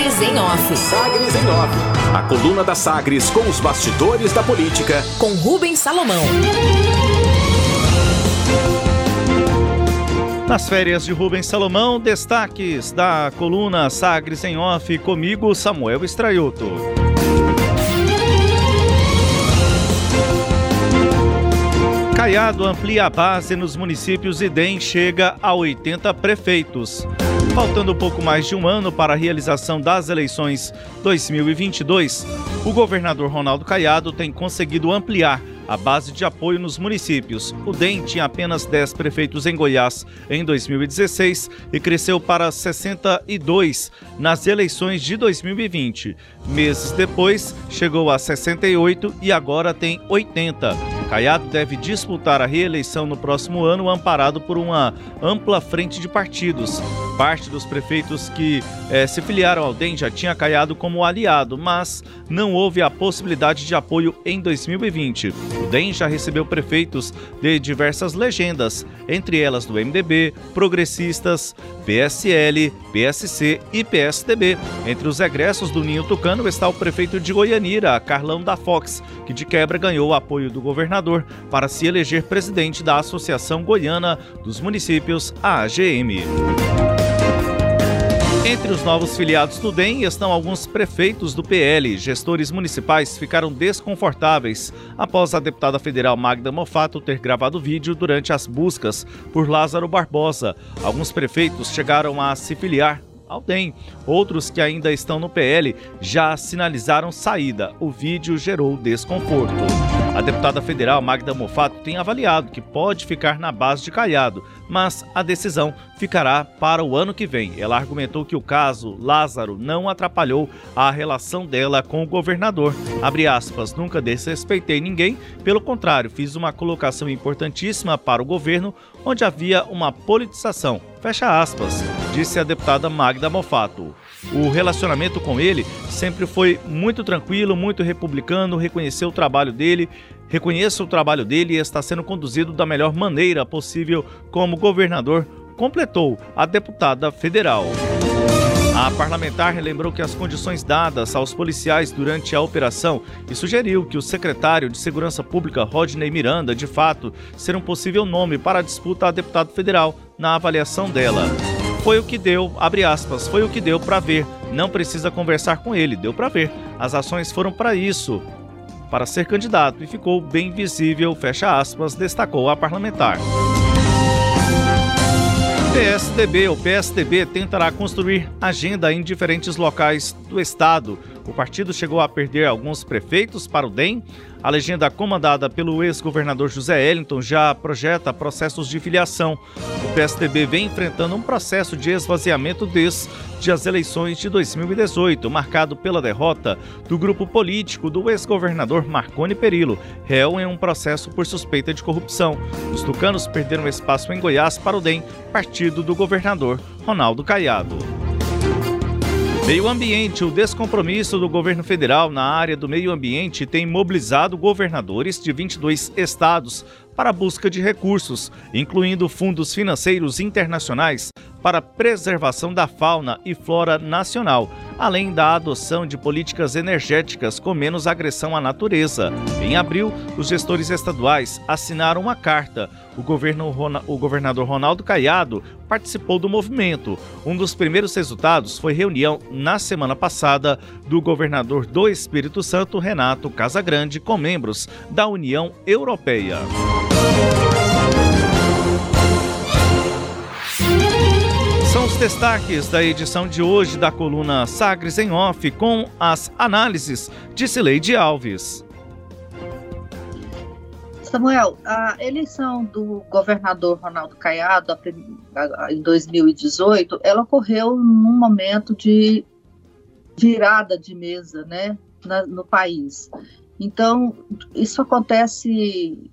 Sagres em Off. Sagres em Off. A coluna da Sagres com os bastidores da política. Com Rubens Salomão. Nas férias de Rubens Salomão, destaques da coluna Sagres em Off comigo, Samuel Estraiuto. Caiado amplia a base nos municípios e DEM chega a 80 prefeitos. Faltando pouco mais de um ano para a realização das eleições 2022, o governador Ronaldo Caiado tem conseguido ampliar a base de apoio nos municípios. O DEM tinha apenas 10 prefeitos em Goiás em 2016 e cresceu para 62 nas eleições de 2020. Meses depois, chegou a 68 e agora tem 80. Caiado deve disputar a reeleição no próximo ano, amparado por uma ampla frente de partidos. Parte dos prefeitos que eh, se filiaram ao DEM já tinha Caiado como aliado, mas não houve a possibilidade de apoio em 2020. O DEM já recebeu prefeitos de diversas legendas, entre elas do MDB, progressistas, PSL, PSC e PSDB. Entre os egressos do Ninho Tucano está o prefeito de Goianira, Carlão da Fox, que de quebra ganhou o apoio do governador para se eleger presidente da Associação Goiana dos Municípios, AGM. Entre os novos filiados do DEM estão alguns prefeitos do PL. Gestores municipais ficaram desconfortáveis após a deputada federal Magda Mofato ter gravado vídeo durante as buscas por Lázaro Barbosa. Alguns prefeitos chegaram a se filiar ao DEM. Outros que ainda estão no PL já sinalizaram saída. O vídeo gerou desconforto. A deputada federal Magda Mofato tem avaliado que pode ficar na base de Caiado, mas a decisão ficará para o ano que vem. Ela argumentou que o caso Lázaro não atrapalhou a relação dela com o governador. Abre aspas, nunca desrespeitei ninguém, pelo contrário, fiz uma colocação importantíssima para o governo onde havia uma politização. Fecha aspas, disse a deputada Magda Mofato. O relacionamento com ele sempre foi muito tranquilo, muito republicano, reconheceu o trabalho dele, reconheço o trabalho dele e está sendo conduzido da melhor maneira possível como governador, completou a deputada federal. A parlamentar relembrou que as condições dadas aos policiais durante a operação e sugeriu que o secretário de Segurança Pública, Rodney Miranda, de fato, ser um possível nome para a disputa a deputado federal na avaliação dela. Foi o que deu, abre aspas, foi o que deu para ver. Não precisa conversar com ele, deu para ver. As ações foram para isso, para ser candidato e ficou bem visível, fecha aspas, destacou a parlamentar. PSDB, o PSDB tentará construir agenda em diferentes locais do estado. O partido chegou a perder alguns prefeitos para o DEM, a legenda comandada pelo ex-governador José Ellington já projeta processos de filiação. O PSDB vem enfrentando um processo de esvaziamento desde as eleições de 2018, marcado pela derrota do grupo político do ex-governador Marconi Perillo, réu em um processo por suspeita de corrupção. Os tucanos perderam espaço em Goiás para o DEM, partido do governador Ronaldo Caiado. Meio ambiente. O descompromisso do governo federal na área do meio ambiente tem mobilizado governadores de 22 estados para a busca de recursos, incluindo fundos financeiros internacionais para a preservação da fauna e flora nacional, além da adoção de políticas energéticas com menos agressão à natureza. Em abril, os gestores estaduais assinaram uma carta. O, governo, o governador Ronaldo Caiado participou do movimento. Um dos primeiros resultados foi reunião na semana passada do governador do Espírito Santo, Renato Casagrande, com membros da União Europeia. São os destaques da edição de hoje da coluna Sagres em Off com as análises de Cileide Alves. Samuel, a eleição do governador Ronaldo Caiado em 2018, ela ocorreu num momento de virada de mesa, né, no país. Então, isso acontece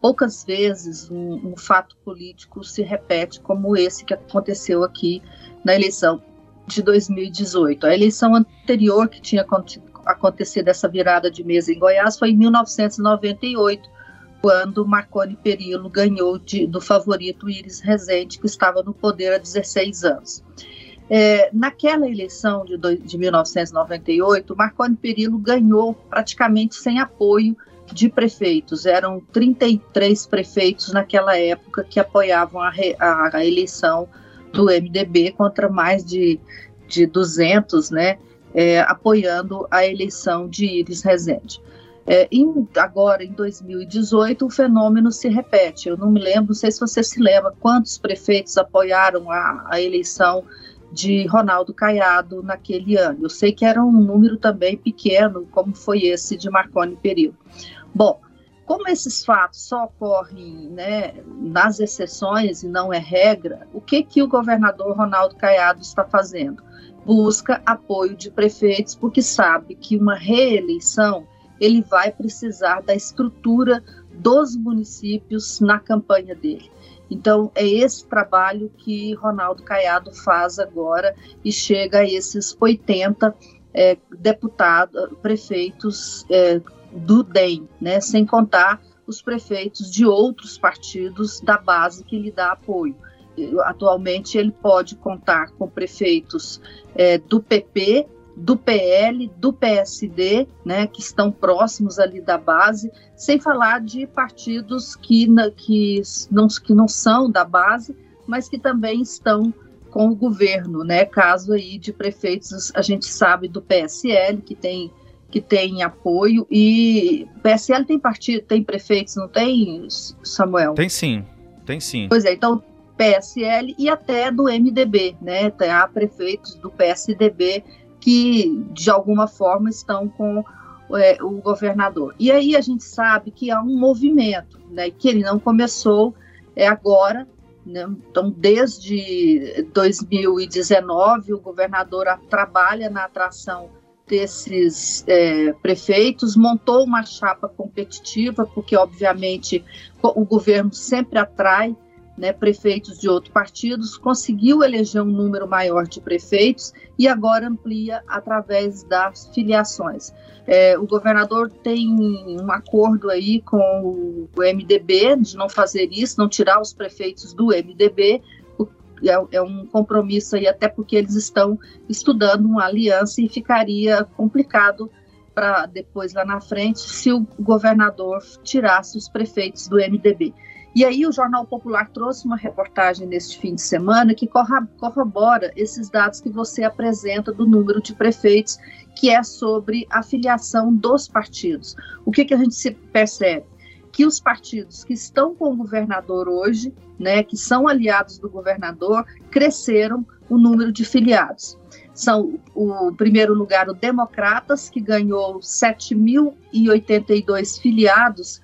poucas vezes um, um, fato político se repete como esse que aconteceu aqui na eleição de 2018. A eleição anterior que tinha acontecido essa virada de mesa em Goiás foi em 1998, quando Marconi Perillo ganhou de, do favorito Iris Rezende, que estava no poder há 16 anos. É, naquela eleição de, de 1998, Marconi Perillo ganhou praticamente sem apoio de prefeitos. Eram 33 prefeitos naquela época que apoiavam a, a, a eleição do MDB contra mais de, de 200, né, é, apoiando a eleição de Iris Rezende. É, em, agora, em 2018, o fenômeno se repete. Eu não me lembro, não sei se você se lembra, quantos prefeitos apoiaram a, a eleição de Ronaldo Caiado naquele ano. Eu sei que era um número também pequeno, como foi esse de Marconi Perillo. Bom, como esses fatos só ocorrem né, nas exceções e não é regra, o que, que o governador Ronaldo Caiado está fazendo? Busca apoio de prefeitos, porque sabe que uma reeleição ele vai precisar da estrutura dos municípios na campanha dele. Então, é esse trabalho que Ronaldo Caiado faz agora e chega a esses 80 é, deputados, prefeitos é, do DEM, né, sem contar os prefeitos de outros partidos da base que lhe dá apoio. Atualmente ele pode contar com prefeitos é, do PP, do PL, do PSD, né, que estão próximos ali da base, sem falar de partidos que, que, não, que não são da base, mas que também estão com o governo, né? Caso aí de prefeitos, a gente sabe do PSL, que tem que tem apoio e PSL tem partido, tem prefeitos, não tem, Samuel? Tem sim, tem sim. Pois é, então PSL e até do MDB, né? Há prefeitos do PSDB que de alguma forma estão com é, o governador. E aí a gente sabe que há um movimento, né? Que ele não começou é agora, né? Então, desde 2019, o governador trabalha na atração desses é, prefeitos, montou uma chapa competitiva, porque, obviamente, o governo sempre atrai né, prefeitos de outros partidos, conseguiu eleger um número maior de prefeitos e agora amplia através das filiações. É, o governador tem um acordo aí com o MDB de não fazer isso, não tirar os prefeitos do MDB, é, é, um compromisso aí, até porque eles estão estudando uma aliança e ficaria complicado para depois lá na frente se o governador tirasse os prefeitos do MDB. E aí o Jornal Popular trouxe uma reportagem neste fim de semana que corrobora esses dados que você apresenta do número de prefeitos, que é sobre a filiação dos partidos. O que, que a gente se percebe? Que os partidos que estão com o governador hoje, né, que são aliados do governador, cresceram o número de filiados. São o primeiro lugar o Democratas, que ganhou 7.082 filiados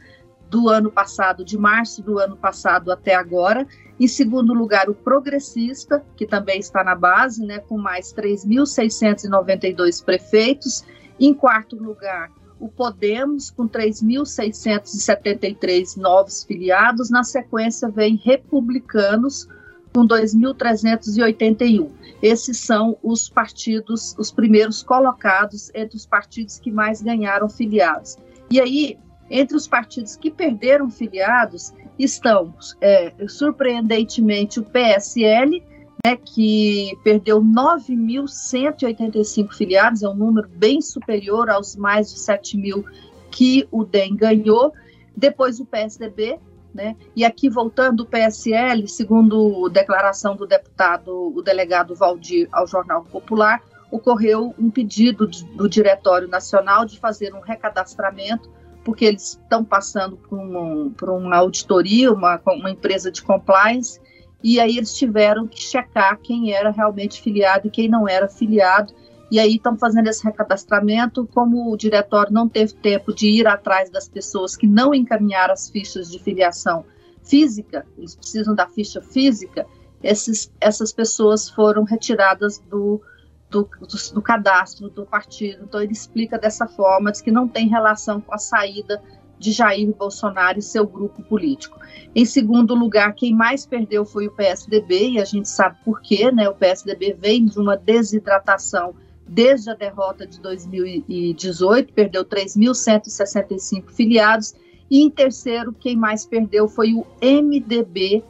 do ano passado, de março do ano passado até agora. Em segundo lugar, o Progressista, que também está na base, né, com mais 3.692 prefeitos. Em quarto lugar, o Podemos, com 3.673 novos filiados. Na sequência, vem Republicanos, com 2.381. Esses são os partidos, os primeiros colocados entre os partidos que mais ganharam filiados. E aí, entre os partidos que perderam filiados estão, é, surpreendentemente, o PSL, né, que perdeu 9.185 filiados, é um número bem superior aos mais de 7 mil que o DEM ganhou. Depois o PSDB, né, e aqui voltando o PSL, segundo declaração do deputado, o delegado Valdir ao Jornal Popular, ocorreu um pedido do Diretório Nacional de fazer um recadastramento porque eles estão passando por, um, por uma auditoria, uma, uma empresa de compliance, e aí eles tiveram que checar quem era realmente filiado e quem não era filiado, e aí estão fazendo esse recadastramento, como o diretório não teve tempo de ir atrás das pessoas que não encaminharam as fichas de filiação física, eles precisam da ficha física, esses, essas pessoas foram retiradas do, do, do, do, cadastro do partido. Então, ele explica dessa forma, diz que não tem relação com a saída de Jair Bolsonaro e seu grupo político. Em segundo lugar, quem mais perdeu foi o PSDB, e a gente sabe por quê, né? O PSDB vem de uma desidratação desde a derrota de 2018, perdeu 3.165 filiados, e em terceiro, quem mais perdeu foi o MDB,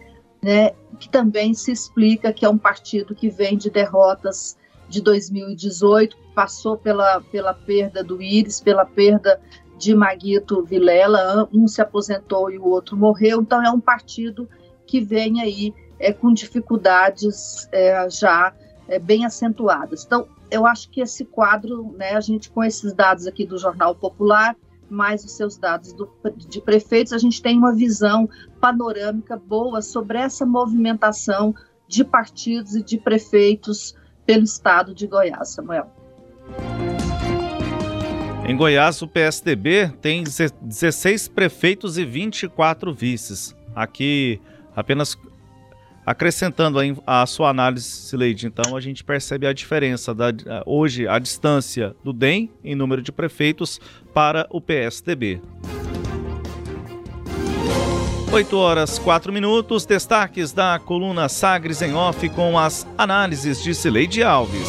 né, que também se explica que é um partido que vem de derrotas de 2018, passou pela, pela perda do Íris, pela perda de Maguito Vilela, um se aposentou e o outro morreu, então é um partido que vem aí é, com dificuldades é, já é, bem acentuadas. Então, eu acho que esse quadro, né, a gente com esses dados aqui do Jornal Popular, mais os seus dados do, de prefeitos, a gente tem uma visão panorâmica boa sobre essa movimentação de partidos e de prefeitos pelo estado de Goiás, Samuel. Em Goiás, o PSDB tem 16 prefeitos e 24 vices. Aqui, apenas acrescentando a, sua análise, Sileide, então a gente percebe a diferença da hoje a distância do DEM em número de prefeitos para o PSDB. 8 horas 4 minutos, destaques da coluna Sagres em Off com as análises de Sileide Alves.